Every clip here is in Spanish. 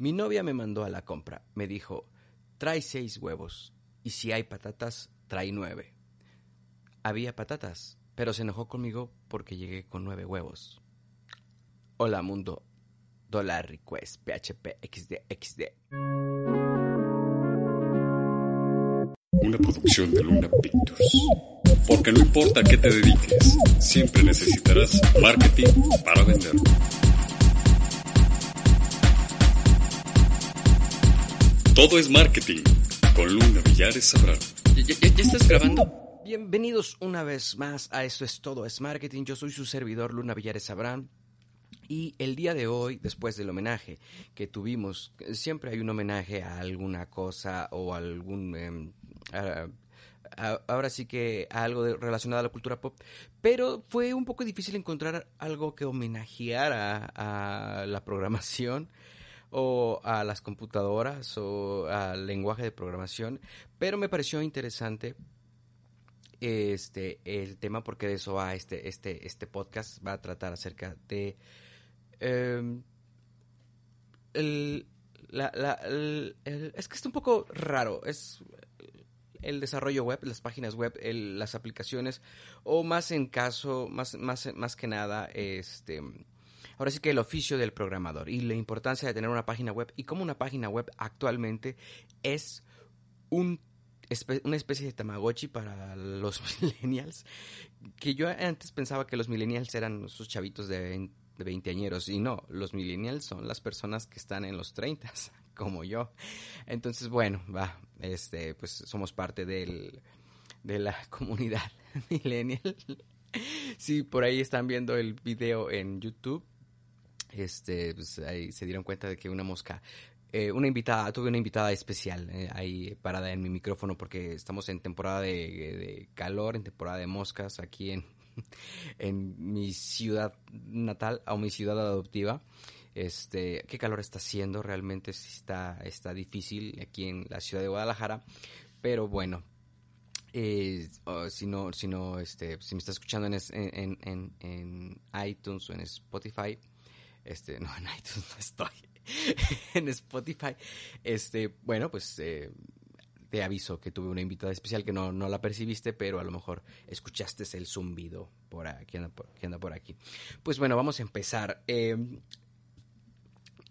Mi novia me mandó a la compra. Me dijo, trae seis huevos. Y si hay patatas, trae nueve. Había patatas, pero se enojó conmigo porque llegué con nueve huevos. Hola mundo. Dollar request PHP XD XD. Una producción de Luna Pictures. Porque no importa a qué te dediques, siempre necesitarás marketing para vender. Todo es marketing. Con Luna Villares Sabrán. ¿Ya, ya- ya estás grabando? Bienvenidos una vez más a Esto es Todo es Marketing. Yo soy su servidor Luna Villares Sabrán. Y el día de hoy, después del homenaje que tuvimos, siempre hay un homenaje a alguna cosa o algún... em, a- a- ahora sí que a algo de- relacionado a la cultura pop, pero fue un poco difícil encontrar algo que homenajeara a la programación o a las computadoras o al lenguaje de programación, pero me pareció interesante este el tema porque de eso va este este este podcast va a tratar acerca de em, el, la- el- es que está un poco raro es el desarrollo web las páginas web las aplicaciones o más en caso más más más que nada este ahora sí que el oficio del programador y la importancia de tener una página web y cómo una página web actualmente es un una especie de Tamagotchi para los millennials. Que yo antes pensaba que los millennials eran esos chavitos de 20, de 20 añeros. Y no, los millennials son las personas que están en los 30, como yo. Entonces, bueno, va, este, pues somos parte del, de la comunidad millennial. Si por ahí están viendo el video en YouTube, este, pues ahí se dieron cuenta de que una mosca eh, una invitada, tuve una invitada especial eh, ahí parada en mi micrófono porque estamos en temporada de, calor, en temporada de moscas aquí en, en mi ciudad natal o mi ciudad adoptiva. Este, qué calor está haciendo, realmente está, está difícil aquí en la ciudad de Guadalajara, pero bueno, eh, si no, si no, este, si me está escuchando en, en, en, en iTunes o en Spotify, este, no, en iTunes no estoy, en Spotify, este, bueno, pues eh, te aviso que tuve una invitada especial que no, no la percibiste, pero a lo mejor escuchaste el zumbido por aquí, que anda por, que anda por aquí. Pues bueno, vamos a empezar. Eh,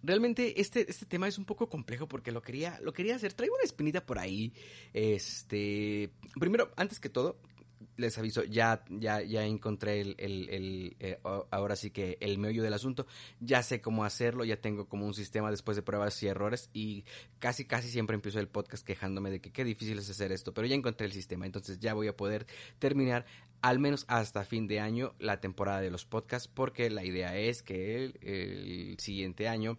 realmente este, este tema es un poco complejo porque lo quería, lo quería hacer. Traigo una espinita por ahí. Este. Primero, antes que todo, les aviso, ya, ya, ya encontré el, el- eh, ahora sí que el meollo del asunto. Ya sé cómo hacerlo, ya tengo como un sistema después de pruebas y errores. Y casi, casi siempre empiezo el podcast quejándome de que qué difícil es hacer esto. Pero ya encontré el sistema. Entonces ya voy a poder terminar al menos hasta fin de año la temporada de los podcasts. Porque la idea es que el, el siguiente año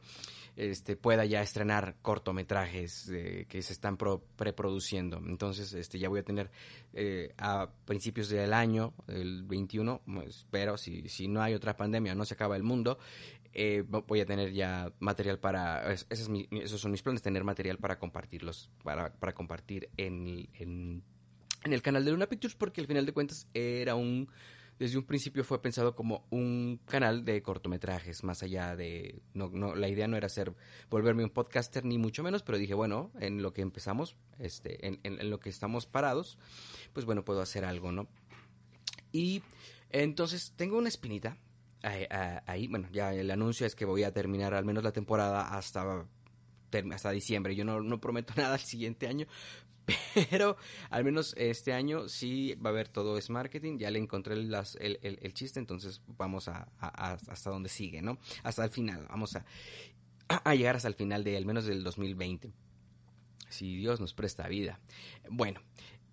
este, pueda ya estrenar cortometrajes eh, que se están pro- preproduciendo. Entonces, este, ya voy a tener eh, a principios del año, el 21, pues, espero, si, si no hay otra pandemia, no se acaba el mundo, eh, vo- voy a tener ya material para, es- es mi- esos son mis planes, tener material para compartirlos, para, para compartir en, en, en el canal de Luna Pictures, porque al final de cuentas era un desde un principio fue pensado como un canal de cortometrajes, más allá de... No, no, la idea no era ser, volverme un podcaster, ni mucho menos, pero dije, bueno, en lo que empezamos, este, en, en- en lo que estamos parados, pues bueno, puedo hacer algo, ¿no? Y entonces tengo una espinita ahí, ah, ahí, bueno, ya el anuncio es que voy a terminar al menos la temporada hasta, hasta diciembre. Yo no, no prometo nada el siguiente año, pero al menos este año sí va a haber todo es marketing. Ya le encontré el, el- el chiste, entonces vamos a- hasta donde sigue, ¿no? Hasta el final. Vamos a, a llegar hasta el final de al menos del 2020. Si Dios nos presta vida. Bueno,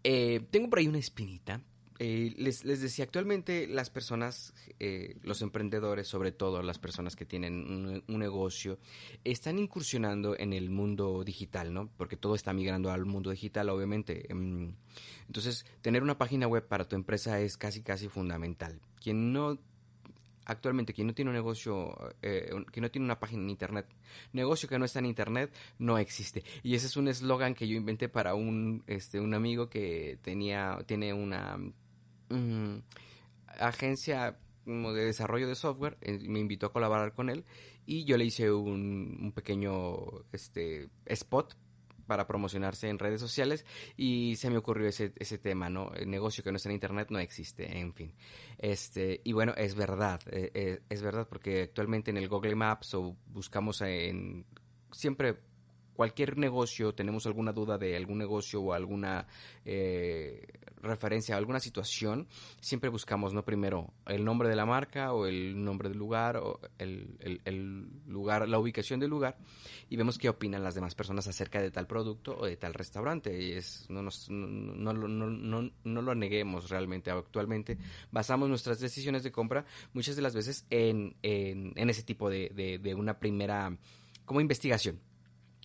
eh, tengo por ahí una espinita. Eh, les, les decía, actualmente las personas, eh, los emprendedores, sobre todo las personas que tienen un, un negocio, están incursionando en el mundo digital, ¿no? Porque todo está migrando al mundo digital, obviamente. Mm, Entonces, tener una página web para tu empresa es casi, casi fundamental. Quien no actualmente quien no tiene un negocio, eh, quien no tiene una página en internet, negocio que no está en internet, no existe. Y ese es un eslogan que yo inventé para un, este, un amigo que tenía, tiene una mm, agencia de desarrollo de software, eh, me invitó a colaborar con él y yo le hice un, un pequeño este, spot para promocionarse en redes sociales y se me ocurrió ese, ese tema, ¿no? El negocio que no está en internet no existe, en fin. Este, y bueno, es verdad, eh, eh, es verdad porque actualmente en el Google Maps o buscamos en siempre cualquier negocio, tenemos alguna duda de algún negocio o alguna eh, referencia a alguna situación, siempre buscamos, ¿no? Primero, el nombre de la marca o el nombre del lugar o el, lugar, la ubicación del lugar y vemos qué opinan las demás personas acerca de tal producto o de tal restaurante. Y es, no, nos, no, no, no, no lo neguemos realmente. Actualmente basamos nuestras decisiones de compra muchas de las veces en, en, en ese tipo de, de, de una primera como investigación.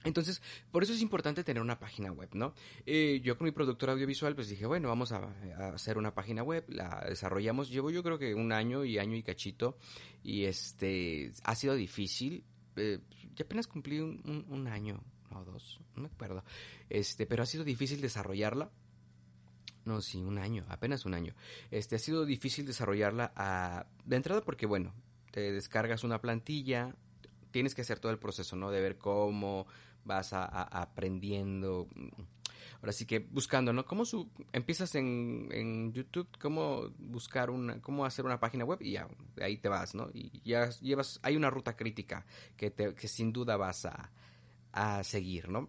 Entonces, por eso es importante tener una página web, ¿no? Eh, yo con mi productor audiovisual, pues dije, bueno, vamos a, hacer una página web, la desarrollamos, llevo yo creo que un año y año y cachito, y este, ha sido difícil, eh, ya apenas cumplí un, un, año, o dos, no me acuerdo, este, pero ha sido difícil desarrollarla, no, sí, un año, apenas un año, este, ha sido difícil desarrollarla a, de entrada porque, bueno, te descargas una plantilla, tienes que hacer todo el proceso, ¿no? De ver cómo vas a, aprendiendo. Ahora sí que buscando, ¿no? ¿Cómo empiezas en, YouTube? ¿Cómo buscar una, cómo hacer una página web? Y ya, ahí te vas, ¿no? Y ya llevas, hay una ruta crítica que, sin duda vas a, a seguir, ¿no?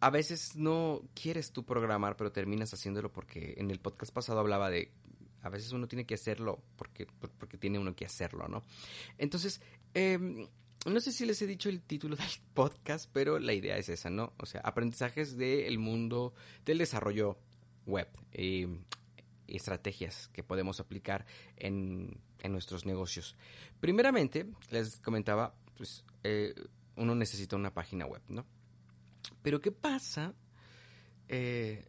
A veces no quieres tú programar, pero terminas haciéndolo porque en el podcast pasado hablaba de a veces uno tiene que hacerlo porque, porque tiene uno que hacerlo, ¿no? Entonces, eh, no sé si les he dicho el título del podcast, pero la idea es esa, ¿no? O sea, aprendizajes del mundo del desarrollo web. y estrategias que podemos aplicar en, en, nuestros negocios. Primeramente, les comentaba, pues eh, uno necesita una página web, ¿no? Pero ¿qué pasa eh,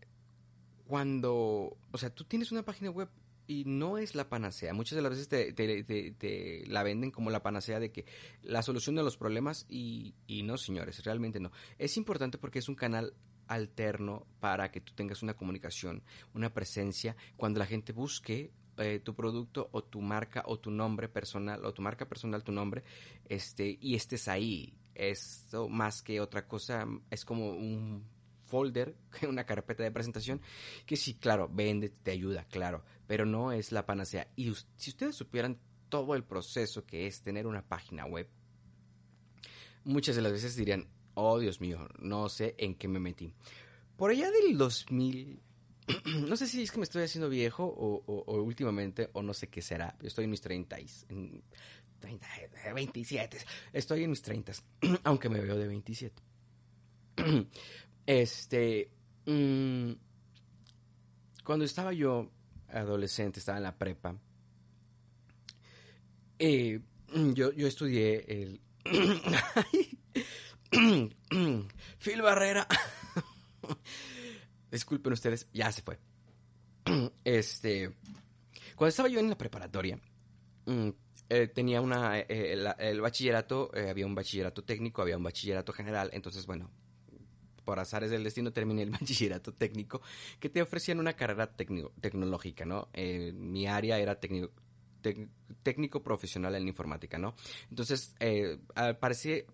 cuando, o sea, tú tienes una página web y no es la panacea. Muchas de las veces te, te, la venden como la panacea de que la solución de los problemas y, y, no, señores, realmente no. Es importante porque es un canal alterno para que tú tengas una comunicación, una presencia, cuando la gente busque eh, tu producto o tu marca o tu nombre personal o tu marca personal, tu nombre, este, y estés ahí. Esto más que otra cosa es como un folder, una carpeta de presentación, que sí, claro, vende, te ayuda, claro, pero no es la panacea. Y si ustedes supieran todo el proceso que es tener una página web, muchas de las veces dirían, oh Dios mío, no sé en qué me metí. Por allá del 2000, no sé si es que me estoy haciendo viejo o, últimamente, o no sé qué será, estoy en mis 30, en 30, 27, estoy en mis 30, aunque me veo de 27. Este, mmm, cuando estaba yo adolescente, estaba en la prepa, eh, yo, yo estudié el... Phil Barrera. Disculpen ustedes, ya se fue. Este, cuando estaba yo en la preparatoria, mm, eh, tenía una, eh, el, bachillerato, había un bachillerato técnico, había un bachillerato general, entonces bueno, por azares del destino terminé el bachillerato técnico, que te ofrecían una carrera tecnológica, ¿no? Eh, mi área era técnico, técnico profesional en informática, ¿no? Entonces, eh, al parecer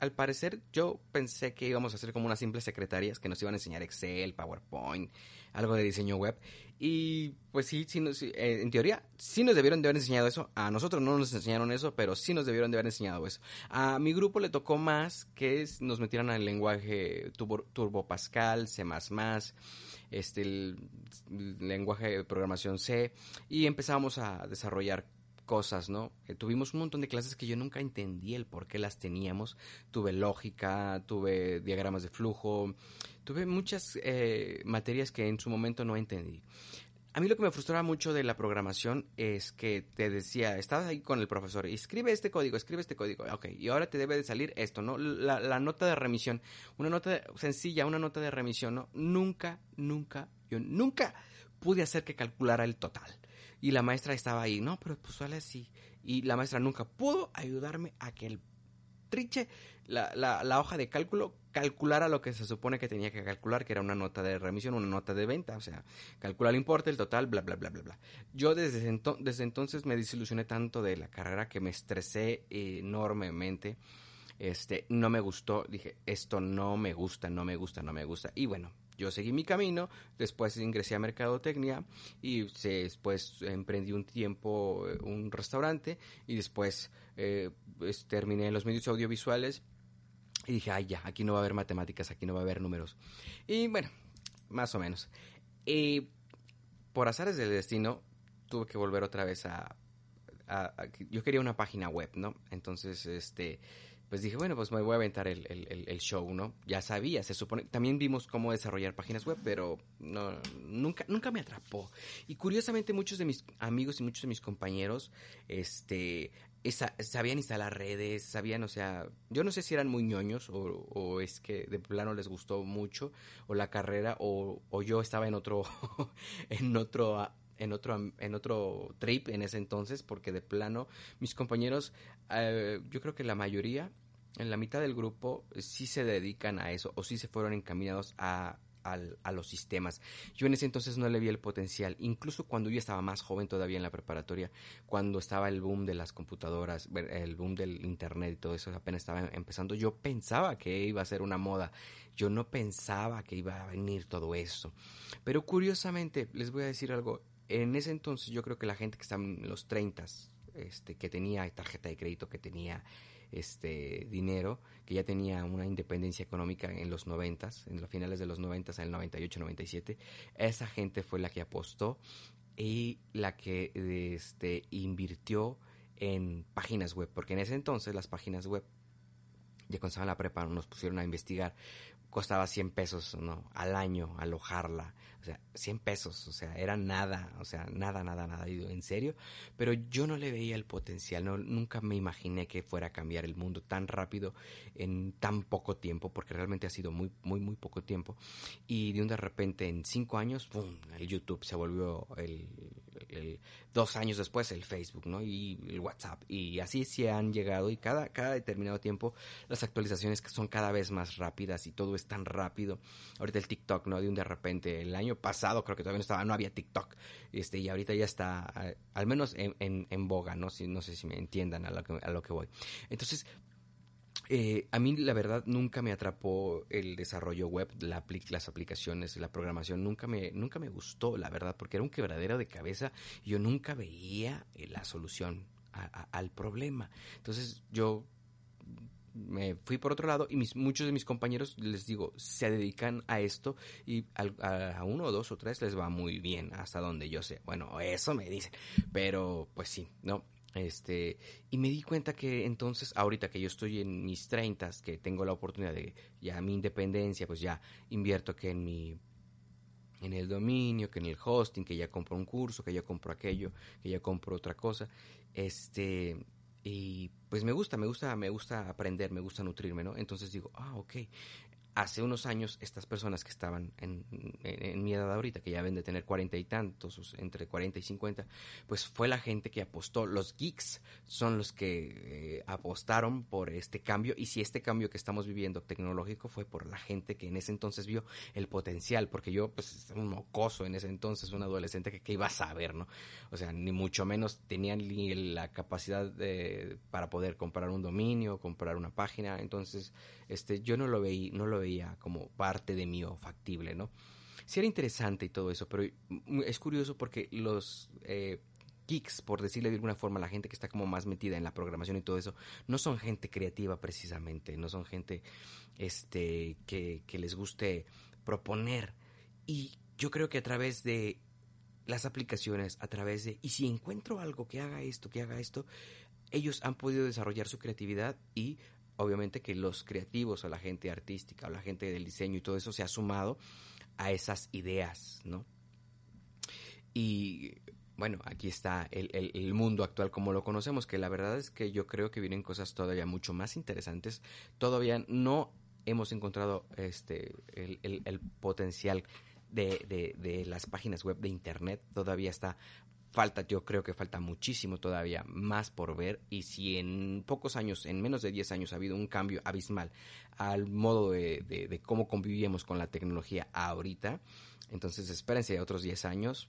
al parecer yo pensé que íbamos a hacer como unas simples secretarias que nos iban a enseñar Excel, PowerPoint, algo de diseño web. Y pues sí, sí, eh, en teoría sí nos debieron de haber enseñado eso. A nosotros no nos enseñaron eso, pero sí nos debieron de haber enseñado eso. A mi grupo le tocó más que nos metieran al lenguaje Turbo, Pascal, C++, este, el lenguaje de programación C, y empezamos a desarrollar cosas, ¿no? Eh, tuvimos un montón de clases que yo nunca entendí el por qué las teníamos. Tuve lógica, tuve diagramas de flujo, tuve muchas eh, materias que en su momento no entendí. A mí lo que me frustraba mucho de la programación es que te decía, estabas ahí con el profesor, escribe este código, escribe este código, ok, y ahora te debe de salir esto, ¿no? La, la nota de remisión, una nota sencilla, una nota de remisión, ¿no? Nunca, nunca, yo nunca pude hacer que calculara el total. Y la maestra estaba ahí, no, pero pues sale así. Y la maestra nunca pudo ayudarme a que el triche la, la, la, hoja de cálculo calculara lo que se supone que tenía que calcular, que era una nota de remisión, una nota de venta, o sea, calcular el importe, el total, bla, bla, bla, bla, bla. Yo desde, desde entonces me desilusioné tanto de la carrera que me estresé enormemente, este, no me gustó, dije, esto no me gusta, no me gusta, no me gusta, y bueno, yo seguí mi camino, después ingresé a Mercadotecnia y después emprendí un tiempo eh, un restaurante y después eh, pues, terminé en los medios audiovisuales y dije, ay ya, aquí no va a haber matemáticas, aquí no va a haber números. Y bueno, más o menos. Y por azares del destino tuve que volver otra vez a, yo quería una página web, ¿no? Entonces, este, pues dije, bueno, pues me voy a aventar el, el, el, show, ¿no? Ya sabía, se supone, también vimos cómo desarrollar páginas web, pero no, nunca, nunca me atrapó. Y curiosamente muchos de mis amigos y muchos de mis compañeros, este, esa, sabían instalar redes, sabían, o sea, yo no sé si eran muy ñoños o, o es que de plano les gustó mucho, o la carrera, o, o yo estaba en otro, en otro en otro, en otro trip en ese entonces, porque de plano mis compañeros, eh, yo creo que la mayoría, en la mitad del grupo, sí se dedican a eso o sí se fueron encaminados a, a, los sistemas. Yo en ese entonces no le vi el potencial, incluso cuando yo estaba más joven todavía en la preparatoria, cuando estaba el boom de las computadoras, el boom del internet y todo eso apenas estaba empezando, yo pensaba que iba a ser una moda, yo no pensaba que iba a venir todo eso. Pero curiosamente, les voy a decir algo, en ese entonces yo creo que la gente que está en los 30, este, que tenía tarjeta de crédito, que tenía este dinero, que ya tenía una independencia económica en los 90, en los finales de los 90, en el 98, 97, esa gente fue la que apostó y la que este, invirtió en páginas web, porque en ese entonces las páginas web, ya cuando estaba en la prepa, nos pusieron a investigar costaba 100 pesos ¿no? al año alojarla, o sea, 100 pesos, o sea, era nada, o sea, nada, nada, nada, en serio, pero yo no le veía el potencial, no, nunca me imaginé que fuera a cambiar el mundo tan rápido en tan poco tiempo, porque realmente ha sido muy, muy, muy poco tiempo, y de un de repente en cinco años, ¡pum!, el YouTube se volvió el, dos años después el Facebook, ¿no? Y el WhatsApp, y así se han llegado, y cada, cada determinado tiempo las actualizaciones son cada vez más rápidas y todo es tan rápido. Ahorita el TikTok, ¿no? De un de repente, el año pasado creo que todavía no estaba, no había TikTok, este, y ahorita ya está, al menos en, en, en, boga, ¿no? Si, no sé si me entiendan a lo que, a lo que voy. Entonces, eh, a mí la verdad nunca me atrapó el desarrollo web, la, las aplicaciones, la programación, nunca me, nunca me gustó, la verdad, porque era un quebradero de cabeza yo nunca veía eh, la solución al problema. Entonces yo me fui por otro lado y mis, muchos de mis compañeros, les digo, se dedican a esto y a, a, uno, dos o tres les va muy bien, hasta donde yo sé. Bueno, eso me dicen, pero pues sí, ¿no? Este, y me di cuenta que entonces, ahorita que yo estoy en mis treintas, que tengo la oportunidad de ya mi independencia, pues ya invierto que en mi en el dominio, que en el hosting, que ya compro un curso, que ya compro aquello, que ya compro otra cosa, este, y pues me gusta, me gusta, me gusta aprender, me gusta nutrirme, ¿no? Entonces digo, ah, ok, hace unos años estas personas que estaban en, mi edad ahorita, que ya ven de tener cuarenta y tantos, entre cuarenta y cincuenta, pues fue la gente que apostó, los geeks son los que eh, apostaron por este cambio y si este cambio que estamos viviendo tecnológico fue por la gente que en ese entonces vio el potencial, porque yo pues un mocoso en ese entonces, un adolescente que, iba a saber, ¿no? O sea, ni mucho menos tenían ni la capacidad de, para poder comprar un dominio, comprar una página, entonces este yo no lo veía, no lo veía como parte de mí o factible, ¿no? Sí era interesante y todo eso, pero es curioso porque los eh, geeks, por decirle de alguna forma, la gente que está como más metida en la programación y todo eso, no son gente creativa precisamente, no son gente este, que, que les guste proponer. Y yo creo que a través de las aplicaciones, a través de, y si encuentro algo que haga esto, que haga esto, ellos han podido desarrollar su creatividad y obviamente que los creativos o la gente artística o la gente del diseño y todo eso se ha sumado a esas ideas, ¿no? Y bueno, aquí está el, el, mundo actual como lo conocemos, que la verdad es que yo creo que vienen cosas todavía mucho más interesantes. Todavía no hemos encontrado este el, el potencial de, de, de, las páginas web de internet, todavía está falta, yo creo que falta muchísimo todavía más por ver y si en pocos años, en menos de 10 años ha habido un cambio abismal al modo de, cómo convivimos con la tecnología ahorita, entonces espérense otros 10 años.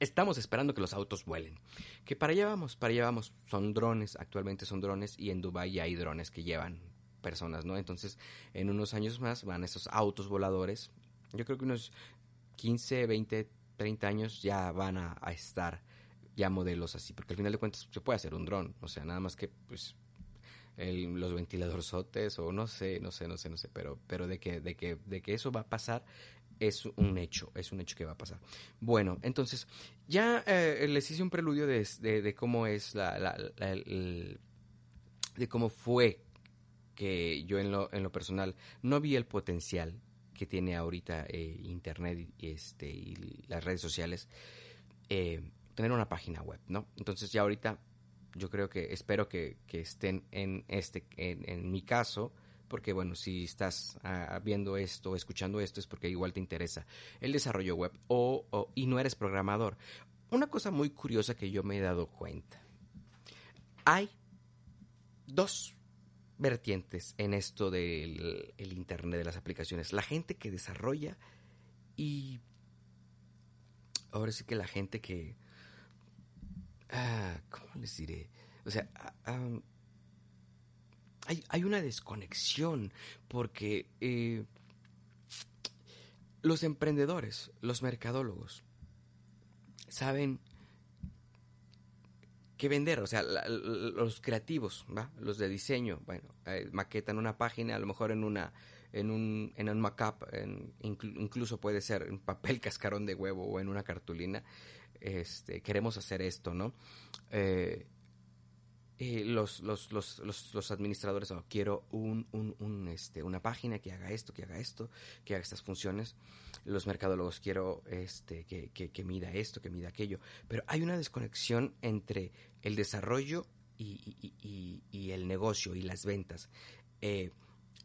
Estamos esperando que los autos vuelen. Que para allá vamos, para allá vamos. Son drones, actualmente son drones y en Dubai ya hay drones que llevan personas, ¿no? Entonces, en unos años más van esos autos voladores. Yo creo que unos 15, 20, 30 años ya van a, estar ya modelos así, porque al final de cuentas se puede hacer un dron, o sea, nada más que pues los ventiladorzotes o no sé, no sé, no sé, no sé, pero, pero de que, de que, de que eso va a pasar es un hecho, es un hecho que va a pasar. Bueno, entonces, ya eh, les hice un preludio de, de, cómo es la, de cómo fue que yo en lo, en lo personal no vi el potencial que tiene ahorita eh, Internet y, este, y las redes sociales, eh, tener una página web, ¿no? Entonces ya ahorita yo creo que espero que, estén en este, en, mi caso, porque bueno, si estás ah, viendo esto, escuchando esto, es porque igual te interesa el desarrollo web o, y no eres programador. Una cosa muy curiosa que yo me he dado cuenta. Hay dos vertientes en esto del Internet, de las aplicaciones. La gente que desarrolla y ahora sí que la gente que... Ah, ¿Cómo les diré? O sea, ah, hay, hay, una desconexión porque eh, los emprendedores, los mercadólogos, saben que vender, o sea, los creativos. Los de diseño, bueno, eh, maquetan una página, a lo mejor en una en un en un mockup, incluso puede ser en papel cascarón de huevo o en una cartulina. Este, queremos hacer esto, ¿no? Eh, eh, los, los, los, los, administradores, oh, quiero un, un, un, este, una página que haga esto, que haga esto, que haga estas funciones. Los mercadólogos, quiero este, que, que, que mida esto, que mida aquello. Pero hay una desconexión entre el desarrollo y, el negocio y las ventas. Eh,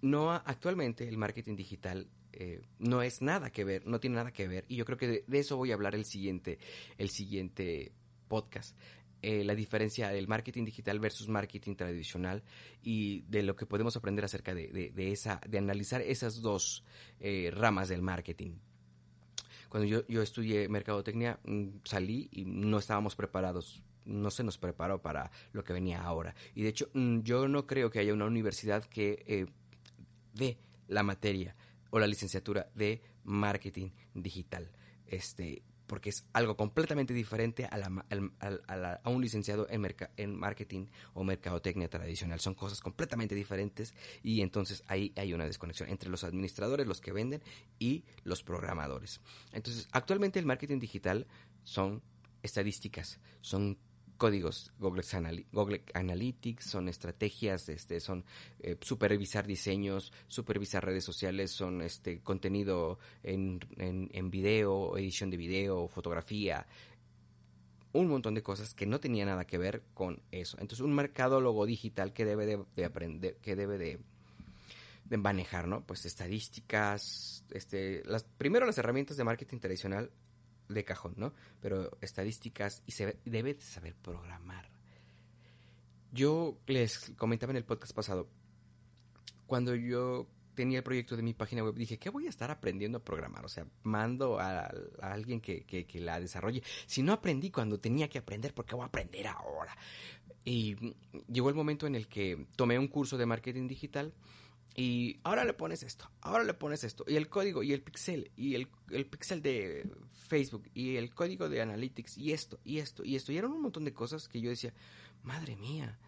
no actualmente el marketing digital eh, no es nada que ver, no tiene nada que ver. Y yo creo que de, de eso voy a hablar el siguiente, el siguiente podcast. Eh, la diferencia del marketing digital versus marketing tradicional y de lo que podemos aprender acerca de, esa, de analizar esas dos ramas del marketing. Cuando yo, yo estudié mercadotecnia, mm, salí y no estábamos preparados no se nos preparó para lo que venía ahora. Y de hecho, mm, yo no creo que haya una universidad que eh, dé la materia o la licenciatura de marketing digital. Este, porque es algo completamente diferente a, a, un licenciado en, en, marketing o mercadotecnia tradicional. Son cosas completamente diferentes y entonces ahí hay una desconexión entre los administradores, los que venden y los programadores. Entonces, actualmente el marketing digital son estadísticas, son códigos Google, Analytics, son estrategias, este, son eh, supervisar diseños, supervisar redes sociales, son este contenido en, en, video, edición de video, fotografía, un montón de cosas que no tenía nada que ver con eso. Entonces, un mercadólogo digital que debe de, aprender, que debe de, de, manejar, ¿no? Pues estadísticas, este, las, primero las herramientas de marketing tradicional de cajón, ¿no? Pero estadísticas y se debe saber programar. Yo les comentaba en el podcast pasado, cuando yo tenía el proyecto de mi página web, dije, ¿qué voy a estar aprendiendo a programar? O sea, mando a, alguien que, que, que, la desarrolle. Si no aprendí cuando tenía que aprender, ¿por qué voy a aprender ahora? Y llegó el momento en el que tomé un curso de marketing digital y ahora le pones esto, ahora le pones esto, y el código, y el pixel, y el, el pixel de Facebook, y el código de Analytics, y esto, y esto, y esto. Y eran un montón de cosas que yo decía, madre mía,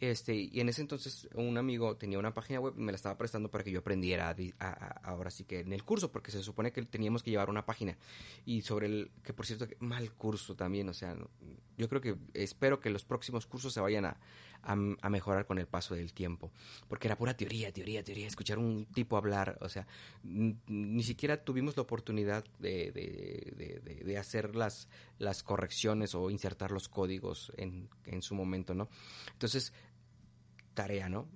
este, y en ese entonces un amigo tenía una página web y me la estaba prestando para que yo aprendiera ahora sí que en el curso, porque se supone que teníamos que llevar una página. Y sobre el, que por cierto, mal curso también, o sea, yo creo que espero que los próximos cursos se vayan a, a, mejorar con el paso del tiempo, porque era pura teoría, teoría, teoría, escuchar un tipo hablar, o sea, ni siquiera tuvimos la oportunidad de, de, de, de, hacer las, las correcciones o insertar los códigos en, en su momento, ¿no? Entonces, tarea, ¿no?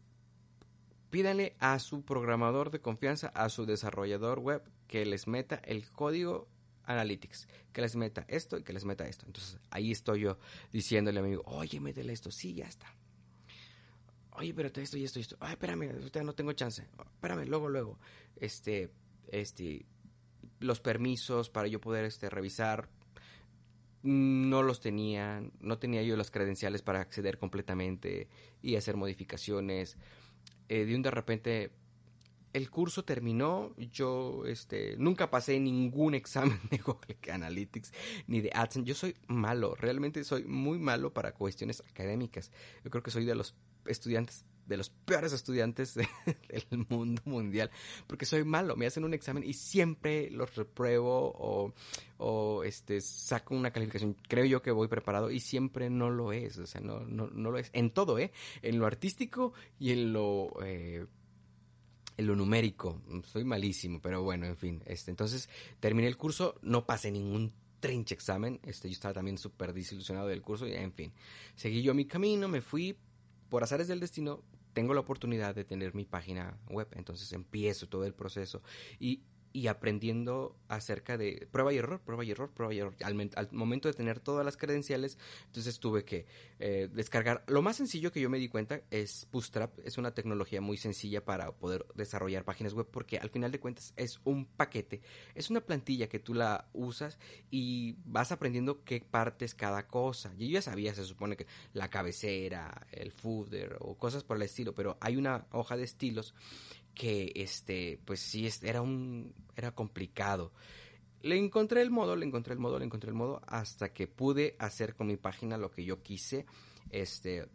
Pídanle a su programador de confianza, a su desarrollador web, que les meta el código Analytics, que les meta esto y que les meta esto. Entonces ahí estoy yo diciéndole a mi amigo, oye, métele esto, sí, ya está. Oye, pero esto y esto y esto. Ay, espérame, usted no tengo chance. Espérame, luego, luego. Este, este, los permisos para yo poder este, revisar no los tenía, no tenía yo las credenciales para acceder completamente y hacer modificaciones. Eh, de un de repente el curso terminó, yo este, nunca pasé ningún examen de Google Analytics ni de AdSense. Yo soy malo, realmente soy muy malo para cuestiones académicas. Yo creo que soy de los estudiantes de los peores estudiantes del mundo mundial, porque soy malo, me hacen un examen y siempre los repruebo o, o este, saco una calificación, creo yo que voy preparado y siempre no lo es, o sea, no, no, no lo es, en todo, ¿eh? En lo artístico y en lo... Eh, en lo numérico, soy malísimo, pero bueno, en fin, este, entonces terminé el curso, no pasé ningún trinche examen, este, yo estaba también súper desilusionado del curso y en fin, seguí yo mi camino, me fui, por azares del destino, tengo la oportunidad de tener mi página web, entonces empiezo todo el proceso. Y y aprendiendo acerca de prueba y error, prueba y error, prueba y error. Al, momento de tener todas las credenciales, entonces tuve que eh, descargar. Lo más sencillo que yo me di cuenta es Bootstrap, es una tecnología muy sencilla para poder desarrollar páginas web porque al final de cuentas es un paquete, es una plantilla que tú la usas y vas aprendiendo qué partes cada cosa. Yo ya sabía, se supone que la cabecera, el footer o cosas por el estilo, pero hay una hoja de estilos que este, pues sí, era un, era complicado. Le encontré el modo, le encontré el modo, le encontré el modo, hasta que pude hacer con mi página lo que yo quise, este,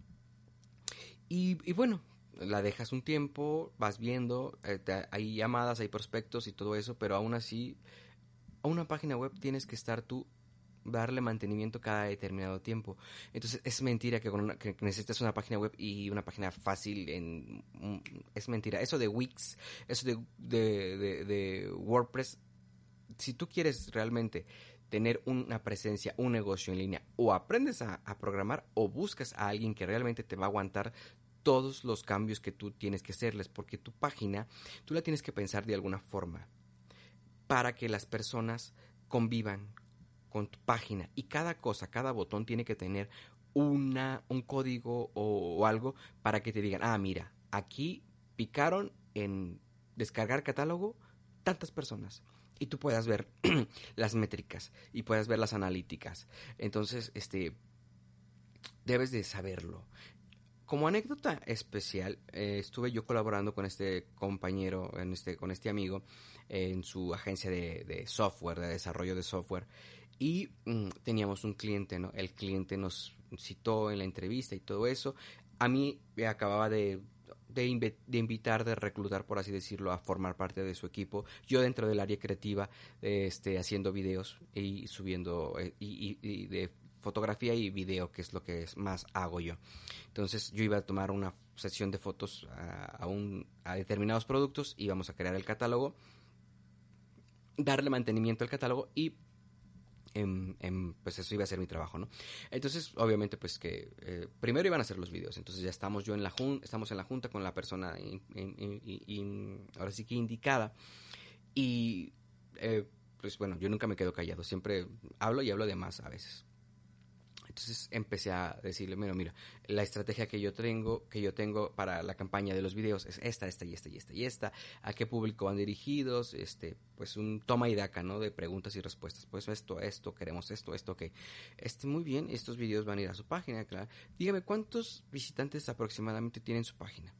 y, bueno, la dejas un tiempo, vas viendo, eh, hay llamadas, hay prospectos y todo eso, pero aún así, a una página web tienes que estar tú darle mantenimiento cada determinado tiempo. Entonces es mentira que, con necesitas una página web y una página fácil en... Es mentira. Eso de Wix, eso de, de, de, WordPress, si tú quieres realmente tener una presencia, un negocio en línea, o aprendes a, a, programar o buscas a alguien que realmente te va a aguantar todos los cambios que tú tienes que hacerles, porque tu página, tú la tienes que pensar de alguna forma para que las personas convivan con tu página y cada cosa, cada botón tiene que tener una, un código o, algo para que te digan, ah, mira, aquí picaron en descargar catálogo tantas personas y tú puedas ver las métricas y puedas ver las analíticas. Entonces, este, debes de saberlo. Como anécdota especial, eh, estuve yo colaborando con este compañero, en este, con este amigo, en su agencia de, de software, de desarrollo de software, y mm, teníamos un cliente, ¿no? El cliente nos citó en la entrevista y todo eso. A mí me acababa de, de, invitar, de reclutar, por así decirlo, a formar parte de su equipo. Yo dentro del área creativa, este, haciendo videos y subiendo, eh, y, de fotografía y video, que es lo que es, más hago yo. Entonces yo iba a tomar una sesión de fotos a, un, a determinados productos, íbamos a crear el catálogo, darle mantenimiento al catálogo y pues eso iba a ser mi trabajo, ¿no? Entonces, obviamente, pues que eh, primero iban a hacer los videos, entonces ya estamos yo en la junta, estamos en la junta con la persona ahora sí que indicada y eh, pues bueno, yo nunca me quedo callado, siempre hablo y hablo de más a veces. Entonces empecé a decirle, mira, mira, la estrategia que yo tengo, que yo tengo para la campaña de los videos es esta, esta y esta y esta y esta, a qué público van dirigidos, este, pues un toma y daca, ¿no? De preguntas y respuestas. Pues esto, esto, queremos esto, esto, que, este, muy bien, estos videos van a ir a su página, claro. Dígame, ¿cuántos visitantes aproximadamente tienen su página?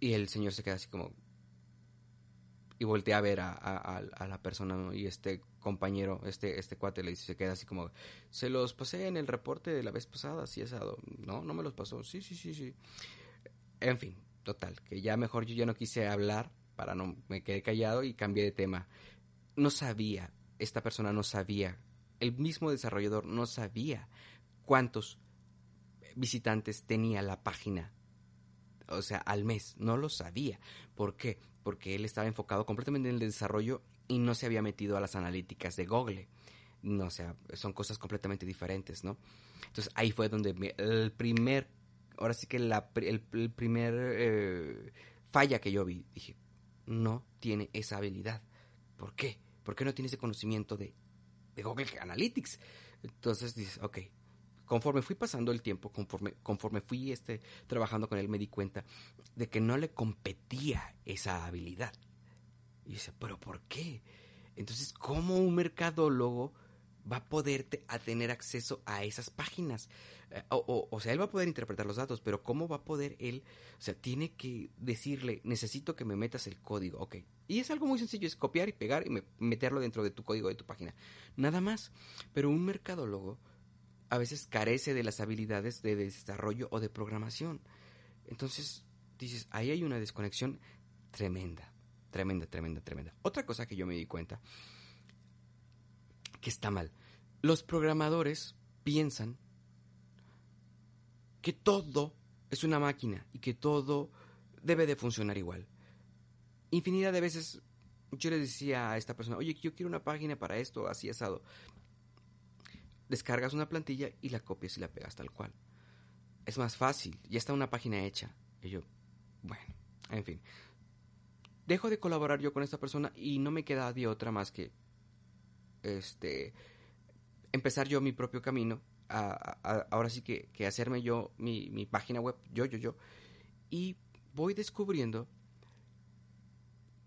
Y el señor se queda así como, y voltea a ver a, a, la persona y este compañero, este, este cuate le dice, se queda así como, se los pasé en el reporte de la vez pasada, así es, no, no me los pasó, sí, sí, sí, sí. En fin, total, que ya mejor yo ya no quise hablar para no me quedé callado y cambié de tema. No sabía, esta persona no sabía, el mismo desarrollador no sabía cuántos visitantes tenía la página o sea, al mes. No lo sabía. ¿Por qué? Porque él estaba enfocado completamente en el desarrollo y no se había metido a las analíticas de Google. No, o sea, son cosas completamente diferentes, ¿no? Entonces ahí fue donde el primer, ahora sí que la, el, primer eh, falla que yo vi, dije, no tiene esa habilidad. ¿Por qué? ¿Por qué no tienes ese conocimiento de, de Google Analytics? Entonces dices, ok, conforme fui pasando el tiempo, conforme, conforme fui este, trabajando con él, me di cuenta de que no le competía esa habilidad. Y dice, pero ¿por qué? Entonces, ¿cómo un mercadólogo va a poder a tener acceso a esas páginas? Eh, o, o, sea, él va a poder interpretar los datos, pero ¿cómo va a poder él? O sea, tiene que decirle, necesito que me metas el código, ok. Y es algo muy sencillo, es copiar y pegar y meterlo dentro de tu código de tu página. Nada más. Pero un mercadólogo a veces carece de las habilidades de desarrollo o de programación. Entonces, dices, ahí hay una desconexión tremenda, tremenda, tremenda, tremenda. Otra cosa que yo me di cuenta, que está mal. Los programadores piensan que todo es una máquina y que todo debe de funcionar igual. Infinidad de veces yo le decía a esta persona, oye, yo quiero una página para esto, así asado descargas una plantilla y la copias y la pegas tal cual. Es más fácil, ya está una página hecha. Y yo, bueno, en fin. Dejo de colaborar yo con esta persona y no me queda de otra más que este empezar yo mi propio camino. ahora sí que, que hacerme yo mi, mi página web, yo, yo, yo. Y voy descubriendo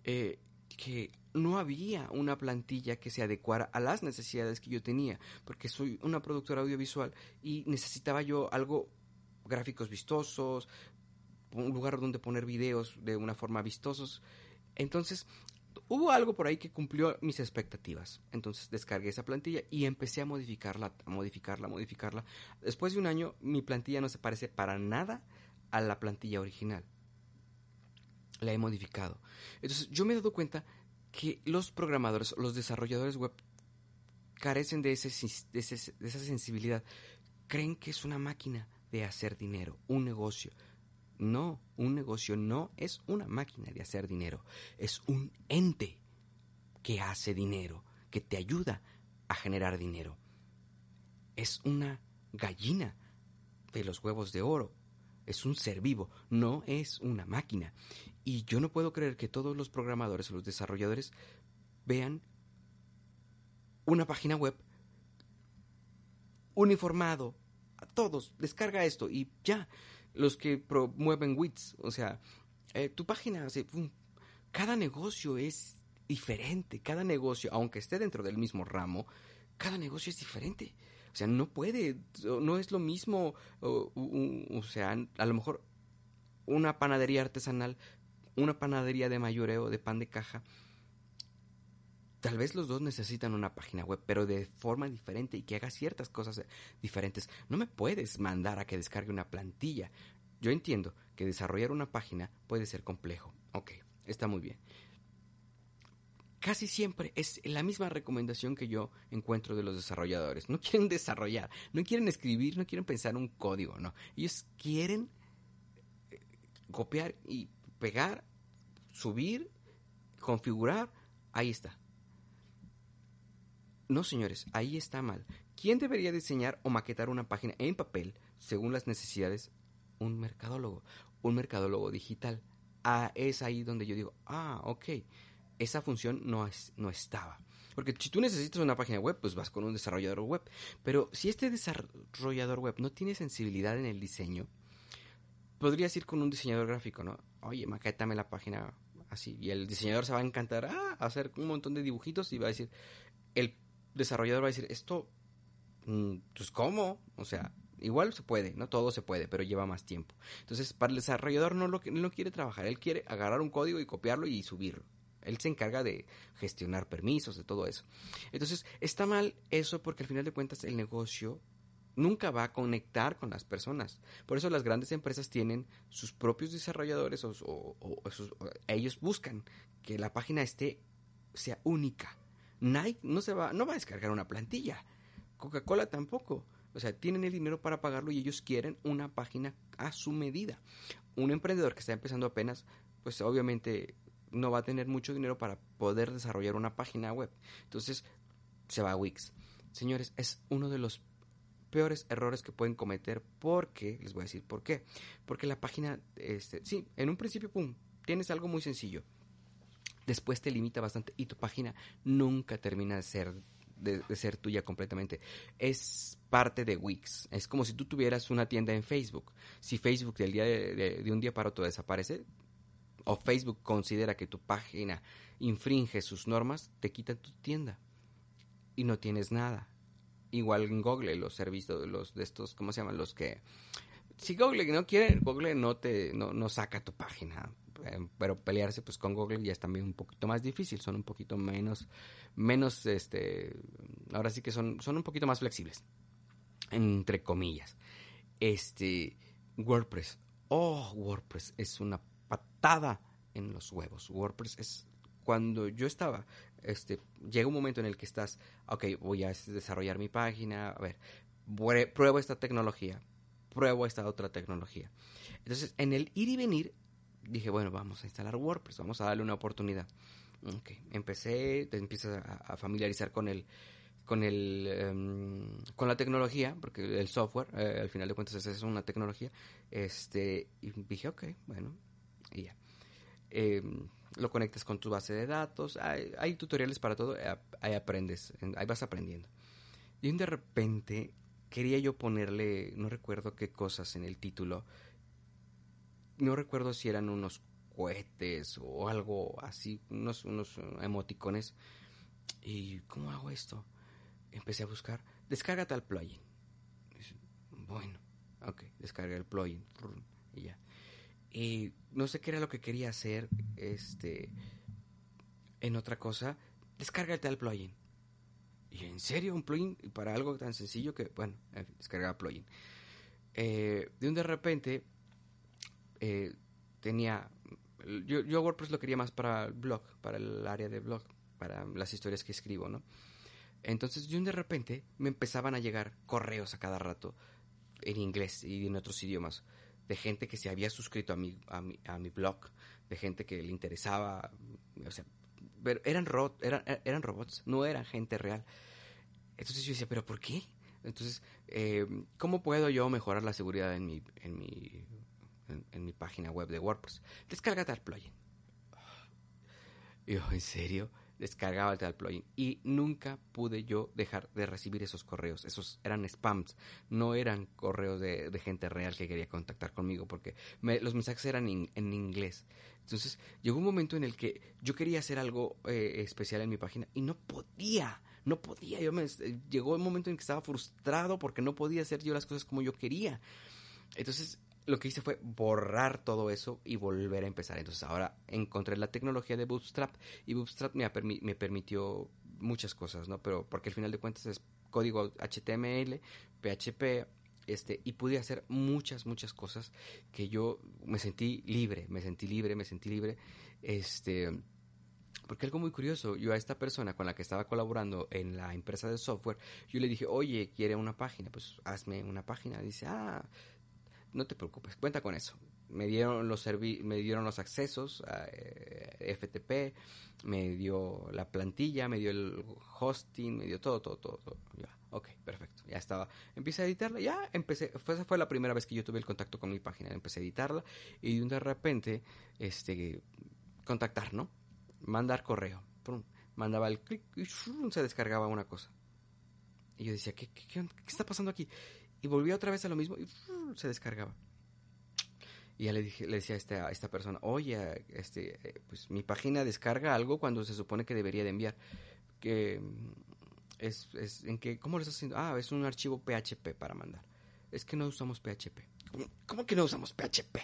eh, que no había una plantilla que se adecuara a las necesidades que yo tenía, porque soy una productora audiovisual y necesitaba yo algo, gráficos vistosos, un lugar donde poner videos de una forma vistosos. Entonces, hubo algo por ahí que cumplió mis expectativas. Entonces descargué esa plantilla y empecé a modificarla, a modificarla, a modificarla. Después de un año, mi plantilla no se parece para nada a la plantilla original. La he modificado. Entonces, yo me he dado cuenta que los programadores, los desarrolladores web carecen de, ese, de, esa sensibilidad. Creen que es una máquina de hacer dinero, un negocio. No, un negocio no es una máquina de hacer dinero, es un ente que hace dinero, que te ayuda a generar dinero. Es una gallina de los huevos de oro, es un ser vivo, no es una máquina. Y yo no puedo creer que todos los programadores o los desarrolladores vean una página web uniformado a todos, descarga esto y ya. Los que promueven WITS, o sea, eh, tu página, cada negocio es diferente, cada negocio, aunque esté dentro del mismo ramo, cada negocio es diferente. O sea, no puede, no es lo mismo, o sea, a lo mejor una panadería artesanal una panadería de mayoreo de pan de caja, tal vez los dos necesitan una página web, pero de forma diferente y que haga ciertas cosas diferentes. No me puedes mandar a que descargue una plantilla. Yo entiendo que desarrollar una página puede ser complejo. Ok, está muy bien. Casi siempre es la misma recomendación que yo encuentro de los desarrolladores. No quieren desarrollar, no quieren escribir, no quieren pensar un código, no. Ellos quieren eh, copiar y pegar subir, configurar, ahí está. No, señores, ahí está mal. ¿Quién debería diseñar o maquetar una página en papel según las necesidades? Un mercadólogo, un mercadólogo digital. Ah, es ahí donde yo digo, ah, ok, esa función no, es, no estaba. Porque si tú necesitas una página web, pues vas con un desarrollador web. Pero si este desarrollador web no tiene sensibilidad en el diseño, podrías ir con un diseñador gráfico, ¿no? Oye, maquétame la página así. Y el diseñador se va a encantar a hacer un montón de dibujitos y va a decir, el desarrollador va a decir, esto, mm, pues ¿cómo? O sea, igual se puede, no todo se puede, pero lleva más tiempo. Entonces, para el desarrollador no lo no quiere trabajar, él quiere agarrar un código y copiarlo y subirlo. Él se encarga de gestionar permisos, de todo eso. Entonces, está mal eso porque al final de cuentas el negocio nunca va a conectar con las personas. Por eso las grandes empresas tienen sus propios desarrolladores o, ellos buscan que la página esté sea única. Nike no se va no va a descargar una plantilla. Coca-Cola tampoco. O sea, tienen el dinero para pagarlo y ellos quieren una página a su medida. Un emprendedor que está empezando apenas, pues obviamente no va a tener mucho dinero para poder desarrollar una página web. Entonces, se va a Wix. Señores, es uno de los peores errores que pueden cometer porque, les voy a decir por qué, porque la página, este, sí, en un principio, pum, tienes algo muy sencillo. Después te limita bastante y tu página nunca termina de ser de, ser tuya completamente. Es parte de Wix. Es como si tú tuvieras una tienda en Facebook. Si Facebook de, un día para otro desaparece, o Facebook considera que tu página infringe sus normas, te quitan tu tienda y no tienes nada. Igual en Google, los servicios, los de estos, ¿cómo se llaman? Los que si Google no quiere, Google no te no, no saca tu página. Eh, pero pelearse pues con Google ya es también un poquito más difícil, son un poquito menos, menos, este, ahora sí que son, son un poquito más flexibles, entre comillas. Este, WordPress, oh, WordPress es una patada en los huevos. WordPress es cuando yo estaba, este, llega un momento en el que estás, ok, voy a desarrollar mi página, a ver, pruebo esta tecnología, pruebo esta otra tecnología. Entonces, en el ir y venir, dije, bueno, vamos a instalar WordPress, vamos a darle una oportunidad. Ok, empecé, te empiezas a, familiarizar con el, con el, em, con la tecnología, porque el software, eh, al final de cuentas es una tecnología, este, y dije, ok, bueno, y ya. Em, lo conectas con tu base de datos, hay, tutoriales para todo, ahí aprendes, ahí vas aprendiendo. Y de repente quería yo ponerle, no recuerdo qué cosas en el título, no recuerdo si eran unos cohetes o algo así, unos, unos emoticones. ¿Y cómo hago esto? Empecé a buscar, descarga tal plugin. Bueno, ok, descarga el plugin y ya. Y no sé qué era lo que quería hacer este en otra cosa, descarga tal plugin. Y en serio, un plugin para algo tan sencillo que, bueno, descarga plugin. Eh, de un de repente eh, tenía... Yo, yo WordPress lo quería más para el blog, para el área de blog, para las historias que escribo, ¿no? Entonces yo de repente me empezaban a llegar correos a cada rato en inglés y en otros idiomas de gente que se había suscrito a mi, a mi, a mi blog, de gente que le interesaba, o sea, pero eran, eran, eran robots, no eran gente real. Entonces yo decía, ¿pero por qué? Entonces, eh, ¿cómo puedo yo mejorar la seguridad en mi, en mi en, mi página web de WordPress. Descarga tal plugin. yo, ¿en serio? Descargaba tal plugin. Y nunca pude yo dejar de recibir esos correos. Esos eran spams. No eran correos de, gente real que quería contactar conmigo. Porque los mensajes eran en inglés. Entonces llegó un momento en el que yo quería hacer algo eh, especial en mi página y no podía. No podía. Yo me, llegó un momento en que estaba frustrado porque no podía hacer yo las cosas como yo quería. Entonces lo que hice fue borrar todo eso y volver a empezar. Entonces ahora encontré la tecnología de Bootstrap y Bootstrap me, me permitió muchas cosas, ¿no? Pero porque al final de cuentas es código HTML, PHP, este, y pude hacer muchas, muchas cosas que yo me sentí libre, me sentí libre, me sentí libre, este, porque algo muy curioso, yo a esta persona con la que estaba colaborando en la empresa de software, yo le dije, oye, quiere una página, pues hazme una página, dice, ah, no te preocupes, cuenta con eso. Me dieron los me dieron los accesos a eh, FTP, me dio la plantilla, me dio el hosting, me dio todo, todo, todo, todo. Ya, ok, perfecto. Ya estaba. Empecé a editarla, ya empecé. Esa fue la primera vez que yo tuve el contacto con mi página. Empecé a editarla y de repente, este, contactar, ¿no? Mandar correo. mandaba el clic y se descargaba una cosa. Y yo decía, ¿qué, qué, qué, qué está pasando aquí? Y volvía otra vez a lo mismo y se descargaba. Y ya le, dije, le decía a esta, a esta persona, oye, este, eh, pues mi página descarga algo cuando se supone que debería de enviar. Que mm, es, es en que, ¿cómo lo estás haciendo? Ah, es un archivo PHP para mandar. Es que no usamos PHP. ¿Cómo, que no usamos PHP?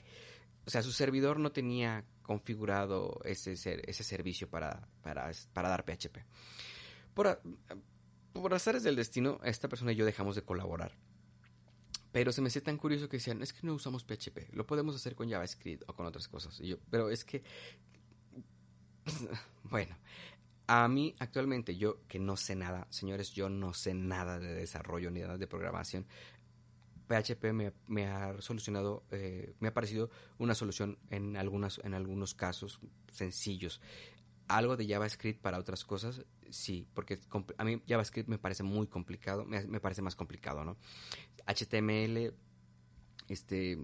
O sea, su servidor no tenía configurado ese, ese servicio para, para, para dar PHP. Por, por azares del destino, esta persona y yo dejamos de colaborar pero se me hacía tan curioso que decían, es que no usamos PHP, lo podemos hacer con JavaScript o con otras cosas. Yo, pero es que, bueno, a mí actualmente yo que no sé nada, señores, yo no sé nada de desarrollo ni nada de programación. PHP me, ha solucionado, eh, me ha parecido una solución en, algunas, en algunos casos sencillos algo de JavaScript para otras cosas, sí, porque a mí JavaScript me parece muy complicado, me, parece más complicado, ¿no? HTML, este,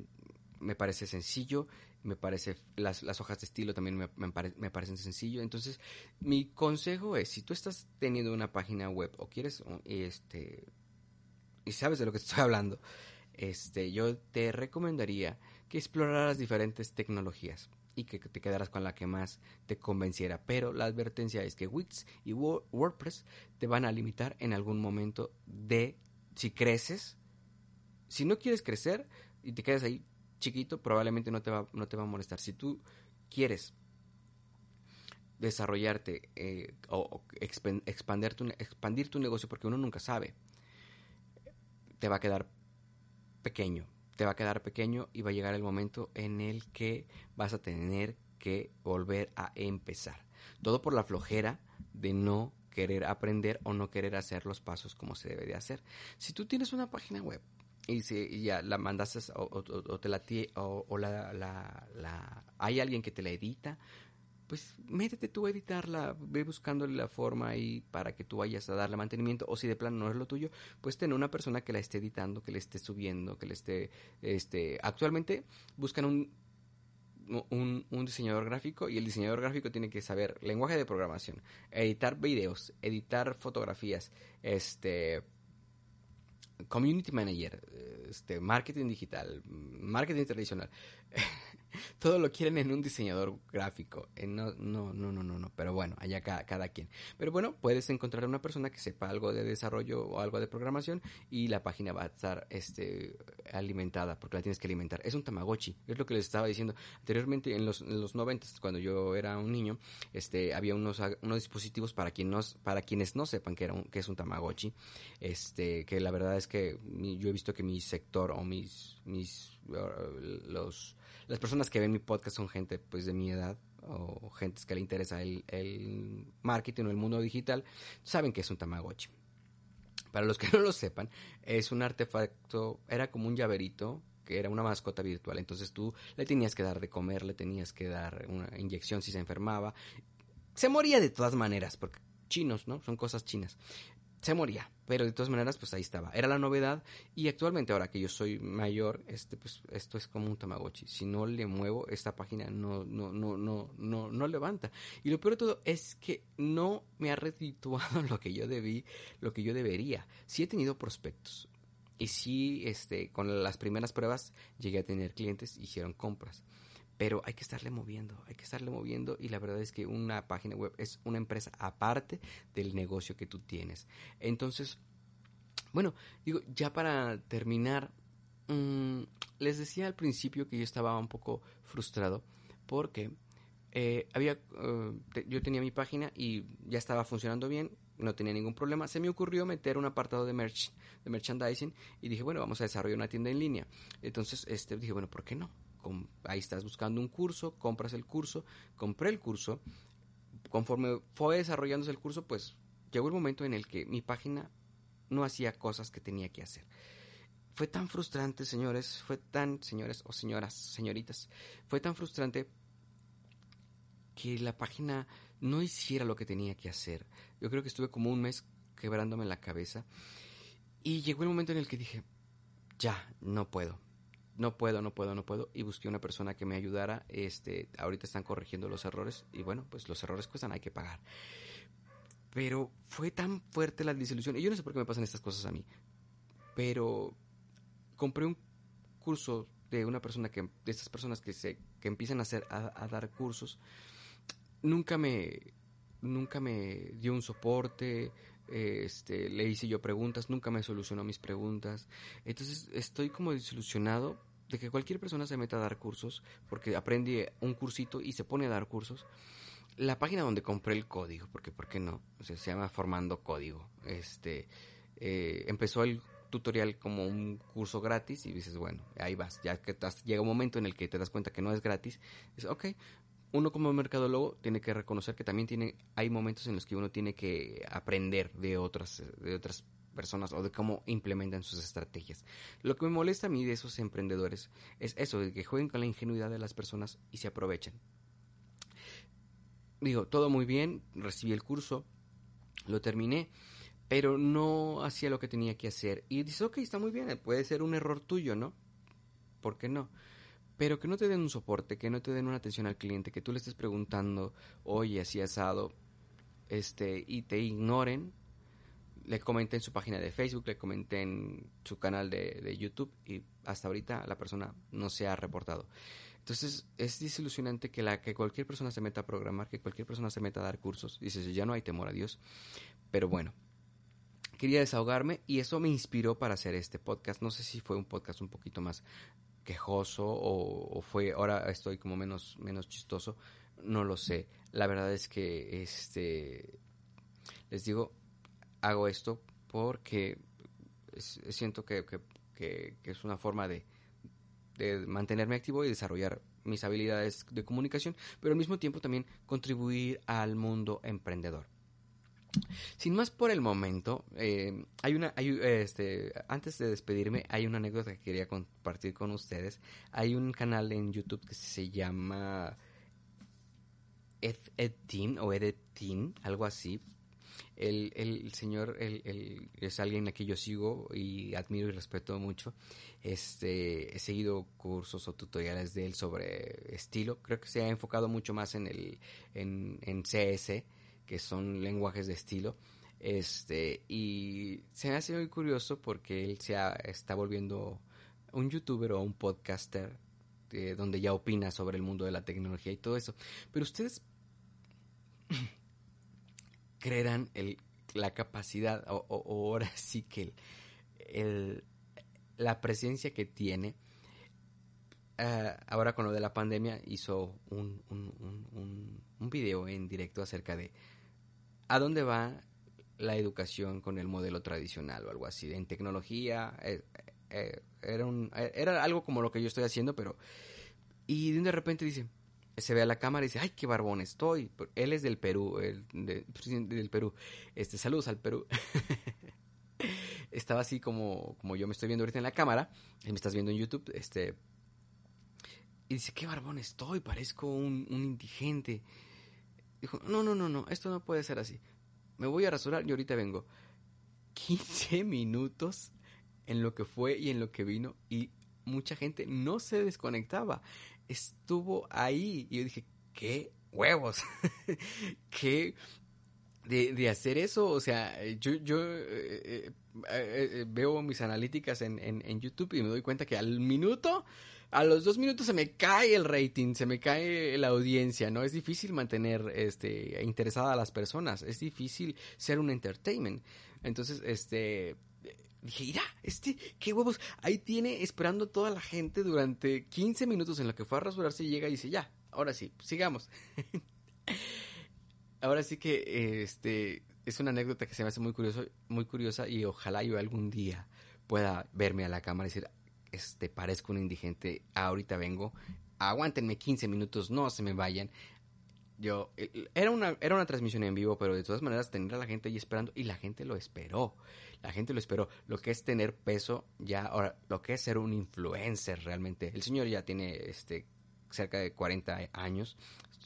me parece sencillo me parece, las, las hojas de estilo también me, me, pare- me parecen sencillo. Entonces, mi consejo es, si tú estás teniendo una página web o quieres, este, y sabes de lo que estoy hablando, este, yo te recomendaría que exploraras diferentes tecnologías y que te quedaras con la que más te convenciera. Pero la advertencia es que Wix y Wo- WordPress te van a limitar en algún momento de si creces. Si no quieres crecer y te quedas ahí chiquito, probablemente no te va, no te va a molestar. Si tú quieres desarrollarte eh, o, expandir tu negocio, porque uno nunca sabe, te va a quedar pequeño. Te va a quedar pequeño y va a llegar el momento en el que vas a tener que volver a empezar. Todo por la flojera de no querer aprender o no querer hacer los pasos como se debe de hacer. Si tú tienes una página web y, si, ya la mandaste o, o- te la, o la, la- la- hay alguien que te la edita, pues métete tú a editarla, ve buscándole la forma ahí para que tú vayas a darle mantenimiento, o si de plano no es lo tuyo, pues ten una persona que la esté editando, que le esté subiendo, que le esté, este, actualmente buscan un, un, un diseñador gráfico y el diseñador gráfico tiene que saber lenguaje de programación, editar videos, editar fotografías, este, community manager, este, marketing digital, marketing tradicional. todo lo quieren en un diseñador gráfico. No, no, no, no, no. Pero bueno, allá cada, cada quien. Pero bueno, puedes encontrar una persona que sepa algo de desarrollo o algo de programación y la página va a estar este, alimentada porque la tienes que alimentar. Es un Tamagotchi. Es lo que les estaba diciendo. Anteriormente, en los, en los 90, cuando yo era un niño, este, había unos, unos dispositivos para, quien no, para quienes no sepan que, era un, que es un Tamagotchi. Este, que la verdad es que yo he visto que mi sector o mis, mis los las personas que ven mi podcast son gente pues de mi edad o gente que le interesa el, el, marketing o el mundo digital, saben que es un Tamagotchi. Para los que no lo sepan, es un artefacto, era como un llaverito que era una mascota virtual. Entonces tú le tenías que dar de comer, le tenías que dar una inyección si se enfermaba. Se moría de todas maneras, porque chinos, ¿no? Son cosas chinas se moría, pero de todas maneras pues ahí estaba, era la novedad y actualmente ahora que yo soy mayor, este pues esto es como un tamagotchi, si no le muevo esta página no no no no no no levanta. Y lo peor de todo es que no me ha redituado lo que yo debí, lo que yo debería. Sí he tenido prospectos y sí este con las primeras pruebas llegué a tener clientes, hicieron compras pero hay que estarle moviendo, hay que estarle moviendo y la verdad es que una página web es una empresa aparte del negocio que tú tienes. Entonces, bueno, digo, ya para terminar, mmm, les decía al principio que yo estaba un poco frustrado porque eh, había, te, yo tenía mi página y ya estaba funcionando bien, no tenía ningún problema. Se me ocurrió meter un apartado de merch, de merchandising y dije, bueno, vamos a desarrollar una tienda en línea. Entonces, este, dije, bueno, ¿por qué no? Ahí estás buscando un curso, compras el curso, compré el curso, conforme fue desarrollándose el curso, pues llegó el momento en el que mi página no hacía cosas que tenía que hacer. Fue tan frustrante, señores, fue tan, señores o señoras, señoritas, fue tan frustrante que la página no hiciera lo que tenía que hacer. Yo creo que estuve como un mes quebrándome la cabeza y llegó el momento en el que dije, ya, no puedo, no puedo, no puedo, no puedo. Y busqué una persona que me ayudara. Este, ahorita están corrigiendo los errores. Y bueno, pues los errores cuestan, hay que pagar. Pero fue tan fuerte la desilusión. Y yo no sé por qué me pasan estas cosas a mí. Pero compré un curso de una persona que, de estas personas que se, que empiezan a hacer, a, a dar cursos. Nunca me, nunca me dio un soporte. Este, le hice yo preguntas, nunca me solucionó mis preguntas. Entonces estoy como desilusionado de que cualquier persona se meta a dar cursos, porque aprende un cursito y se pone a dar cursos. La página donde compré el código, porque ¿por qué no? Se llama Formando Código. Este, eh, empezó el tutorial como un curso gratis y dices, bueno, ahí vas. Ya que llega un momento en el que te das cuenta que no es gratis, dices, ok, uno como mercadólogo tiene que reconocer que también tiene hay momentos en los que uno tiene que aprender de otras de otras personas o de cómo implementan sus estrategias. Lo que me molesta a mí de esos emprendedores es eso, de que jueguen con la ingenuidad de las personas y se aprovechen. Digo, todo muy bien, recibí el curso, lo terminé, pero no hacía lo que tenía que hacer. Y dices, ok, está muy bien, puede ser un error tuyo, ¿no? ¿Por qué no? Pero que no te den un soporte, que no te den una atención al cliente, que tú le estés preguntando, oye, así asado, este, y te ignoren, le comenté en su página de Facebook, le comenté en su canal de, de, YouTube y hasta ahorita la persona no se ha reportado. Entonces es desilusionante que, la, que cualquier persona se meta a programar, que cualquier persona se meta a dar cursos. Dices, ya no hay temor a Dios. Pero bueno, quería desahogarme y eso me inspiró para hacer este podcast. No sé si fue un podcast un poquito más quejoso o, fue, ahora estoy como menos, menos chistoso. No lo sé. La verdad es que, este, les digo, hago esto porque siento que, que, es una forma de mantenerme activo y desarrollar mis habilidades de comunicación, pero al mismo tiempo también contribuir al mundo emprendedor. Sin más por el momento, eh, hay una, hay, este, antes de despedirme, hay una anécdota que quería compartir con ustedes. Hay un canal en YouTube que se llama Ed, o Ed algo así. El, el señor el, el, es alguien a quien yo sigo y admiro y respeto mucho. Este, he seguido cursos o tutoriales de él sobre estilo. Creo que se ha enfocado mucho más en el en, en CS, que son lenguajes de estilo. Este, y se me hace muy curioso porque él se está volviendo un youtuber o un podcaster eh, donde ya opina sobre el mundo de la tecnología y todo eso. Pero ustedes creerán el, la capacidad, o, ahora sí que el, el, la presencia que tiene. Uh, ahora con lo de la pandemia hizo un, un, un, un, video en directo acerca de a dónde va la educación con el modelo tradicional o algo así, en tecnología. Eh, eh, era, un, era algo como lo que yo estoy haciendo, pero... Y de repente dice, se ve a la cámara y dice, ay, qué barbón estoy. Él es del Perú, el de, del Perú. Este, saludos al Perú. Estaba así como, como yo me estoy viendo ahorita en la cámara, y me estás viendo en YouTube, este... Y dice, qué barbón estoy, parezco un indigente. Dijo, no, no, no, no, esto no puede ser así. Me voy a rasurar y ahorita vengo. 15 minutos en lo que fue y en lo que vino y mucha gente no se desconectaba estuvo ahí. Y yo dije, ¿qué huevos? ¿Qué? De, hacer eso, o sea, yo, yo eh, eh, eh, veo mis analíticas en, en, YouTube y me doy cuenta que al minuto, a los dos minutos se me cae el rating, se me cae la audiencia, ¿no? Es difícil mantener este, interesada a las personas, es difícil ser un entertainment. Entonces, este, Dije, mira, este, qué huevos. Ahí tiene esperando toda la gente durante 15 minutos en lo que fue a rasurarse y llega y dice, ya, ahora sí, sigamos. ahora sí que este es una anécdota que se me hace muy curioso, muy curiosa y ojalá yo algún día pueda verme a la cámara y decir, este, parezco un indigente, ahorita vengo, aguántenme 15 minutos, no se me vayan. Yo, era una, era una transmisión en vivo, pero de todas maneras tener a la gente ahí esperando y la gente lo esperó la gente lo esperó. Lo que es tener peso ya, ahora, lo que es ser un influencer realmente. El señor ya tiene este cerca de 40 años,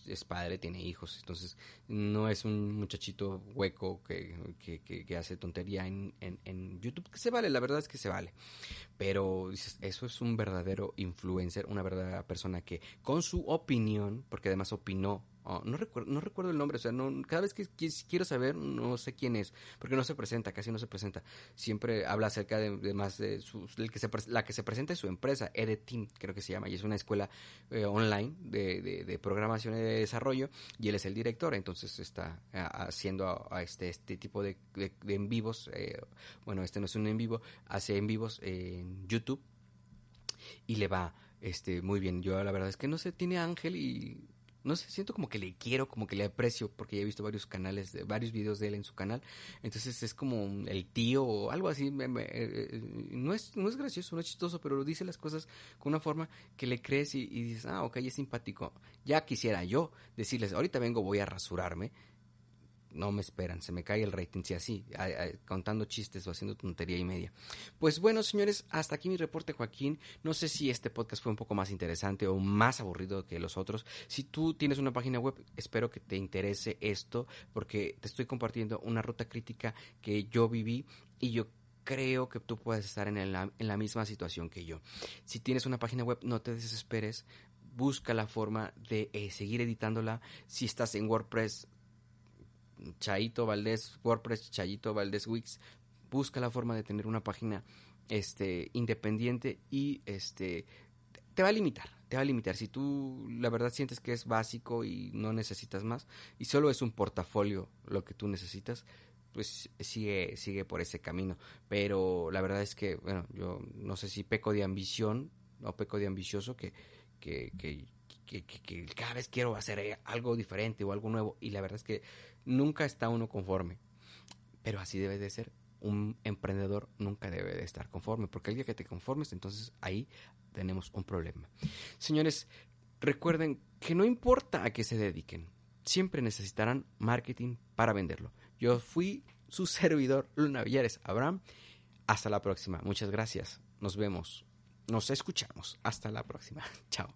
es padre, tiene hijos, entonces no es un muchachito hueco que, que, que, que hace tontería en, en, en, YouTube, que se vale, la verdad es que se vale, pero eso es un verdadero influencer, una verdadera persona que con su opinión, porque además opinó Oh, no, recuerdo, no recuerdo el nombre, o sea, no, cada vez que, quiero saber no sé quién es, porque no se presenta, casi no se presenta. Siempre habla acerca de, más de su, el que se, la que se presenta es su empresa, Edeteam, creo que se llama, y es una escuela eh, online de, de, programación y de desarrollo, y él es el director, entonces está haciendo a, a este, este tipo de, en vivos, eh, bueno, este no es un en vivo, hace en vivos en YouTube, y le va este muy bien. Yo la verdad es que no sé, tiene Ángel y no sé, siento como que le quiero, como que le aprecio, porque ya he visto varios canales, de, varios videos de él en su canal, entonces es como el tío o algo así, me, me, eh, no, es, no es gracioso, no es chistoso, pero dice las cosas con una forma que le crees y, y dices, ah, ok, es simpático. Ya quisiera yo decirles, ahorita vengo, voy a rasurarme, no me esperan, se me cae el rating, si así, contando chistes o haciendo tontería y media. Pues bueno, señores, hasta aquí mi reporte, Joaquín. No sé si este podcast fue un poco más interesante o más aburrido que los otros. Si tú tienes una página web, espero que te interese esto, porque te estoy compartiendo una ruta crítica que yo viví y yo creo que tú puedes estar en la, en la misma situación que yo. Si tienes una página web, no te desesperes, busca la forma de eh, seguir editándola. Si estás en WordPress, Chaito Valdés, WordPress, Chayito Valdés Wix, busca la forma de tener una página este, independiente y este, te va a limitar, te va a limitar. Si tú la verdad sientes que es básico y no necesitas más y solo es un portafolio lo que tú necesitas, pues sigue, sigue por ese camino. Pero la verdad es que, bueno, yo no sé si peco de ambición o peco de ambicioso que, que, que, que, cada vez quiero hacer algo diferente o algo nuevo y la verdad es que nunca está uno conforme. Pero así debe de ser. Un emprendedor nunca debe de estar conforme, porque el día que te conformes, entonces ahí tenemos un problema. Señores, recuerden que no importa a qué se dediquen, siempre necesitarán marketing para venderlo. Yo fui su servidor, Luna Villares Abraham. Hasta la próxima. Muchas gracias. Nos vemos. Nos escuchamos. Hasta la próxima. Chao.